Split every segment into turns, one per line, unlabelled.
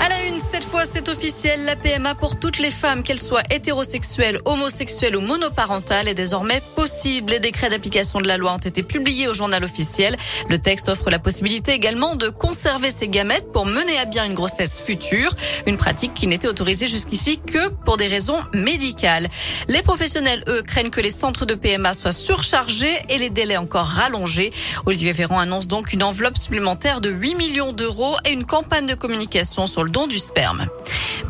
À la une, cette fois, c'est officiel. La PMA pour toutes les femmes, qu'elles soient hétérosexuelles, homosexuelles ou monoparentales, est désormais possible. Les décrets d'application de la loi ont été publiés au journal officiel. Le texte offre la possibilité également de conserver ses gamètes pour mener à bien une grossesse future. Une pratique qui n'était autorisée jusqu'ici que pour des raisons médicales. Les professionnels, eux, craignent que les centres de PMA soient surchargés et les délais encore rallongés. Olivier Véran annonce donc une enveloppe supplémentaire de 8 millions d'euros et une campagne de communication sur le don du sperme.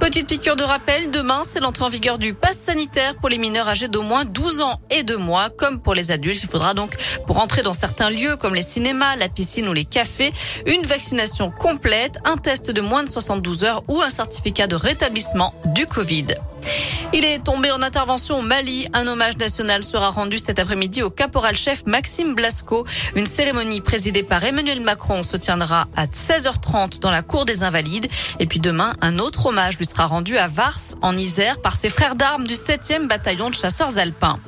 Petite piqûre de rappel, demain, c'est l'entrée en vigueur du pass sanitaire pour les mineurs âgés d'au moins 12 ans et 2 mois, comme pour les adultes. Il faudra donc, pour entrer dans certains lieux comme les cinémas, la piscine ou les cafés, une vaccination complète, un test de moins de 72 heures ou un certificat de rétablissement du Covid. Il est tombé en intervention au Mali. Un hommage national sera rendu cet après-midi au caporal-chef Maxime Blasco. Une cérémonie présidée par Emmanuel Macron se tiendra à 16h30 dans la cour des Invalides. Et puis demain, un autre hommage lui sera rendu à Vars, en Isère, par ses frères d'armes du 7e bataillon de chasseurs alpins.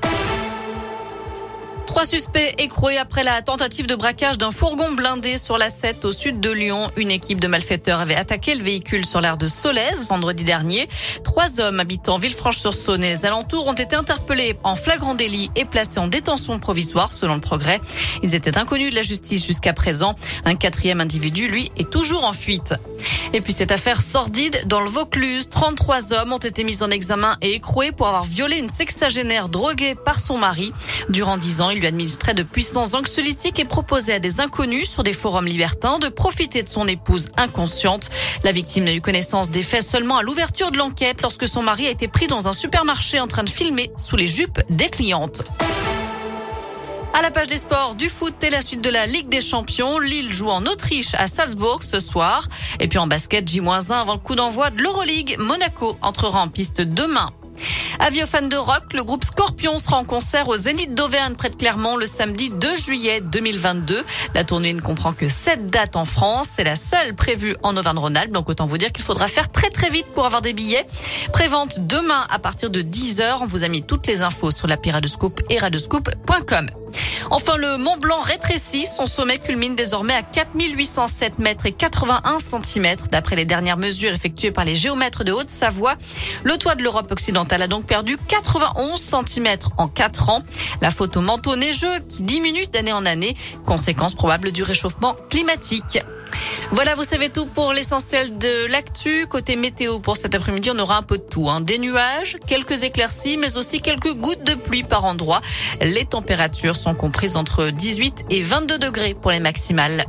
Trois suspects écroués après la tentative de braquage d'un fourgon blindé sur la 7 au sud de Lyon. Une équipe de malfaiteurs avait attaqué le véhicule sur l'aire de Solèze vendredi dernier. Trois hommes habitant Villefranche-sur-Saône et les alentours ont été interpellés en flagrant délit et placés en détention provisoire selon le progrès. Ils étaient inconnus de la justice jusqu'à présent. Un quatrième individu, lui, est toujours en fuite. Et puis cette affaire sordide dans le Vaucluse, 33 hommes ont été mis en examen et écroués pour avoir violé une sexagénaire droguée par son mari. Durant dix ans, il lui administrait de puissants anxiolytiques et proposait à des inconnus sur des forums libertins de profiter de son épouse inconsciente. La victime n'a eu connaissance des faits seulement à l'ouverture de l'enquête lorsque son mari a été pris dans un supermarché en train de filmer sous les jupes des clientes. À la page des sports, du foot et la suite de la Ligue des Champions. Lille joue en Autriche à Salzbourg ce soir. Et puis en basket, J-1 avant le coup d'envoi de l'Euroleague. Monaco entrera en piste demain. Avis aux fans de rock, le groupe Scorpion sera en concert au Zénith d'Auvergne près de Clermont le samedi 2 juillet 2022. La tournée ne comprend que 7 dates en France. C'est la seule prévue en Auvergne-Rhône-Alpes. Donc autant vous dire qu'il faudra faire très très vite pour avoir des billets. Prévente demain à partir de 10h. On vous a mis toutes les infos sur la Piradescoop et radescoop.com. Enfin, le Mont Blanc rétrécit. Son sommet culmine désormais à 4807 mètres et 81 centimètres. D'après les dernières mesures effectuées par les géomètres de Haute-Savoie, le toit de l'Europe occidentale a donc perdu 91 centimètres en 4 ans. La photo manteau neigeux qui diminue d'année en année, conséquence probable du réchauffement climatique. Voilà, vous savez tout pour l'essentiel de l'actu. Côté météo, pour cet après-midi, on aura un peu de tout. Hein. Des nuages, quelques éclaircies, mais aussi quelques gouttes de pluie par endroit. Les températures sont comprises entre 18 et 22 degrés pour les maximales.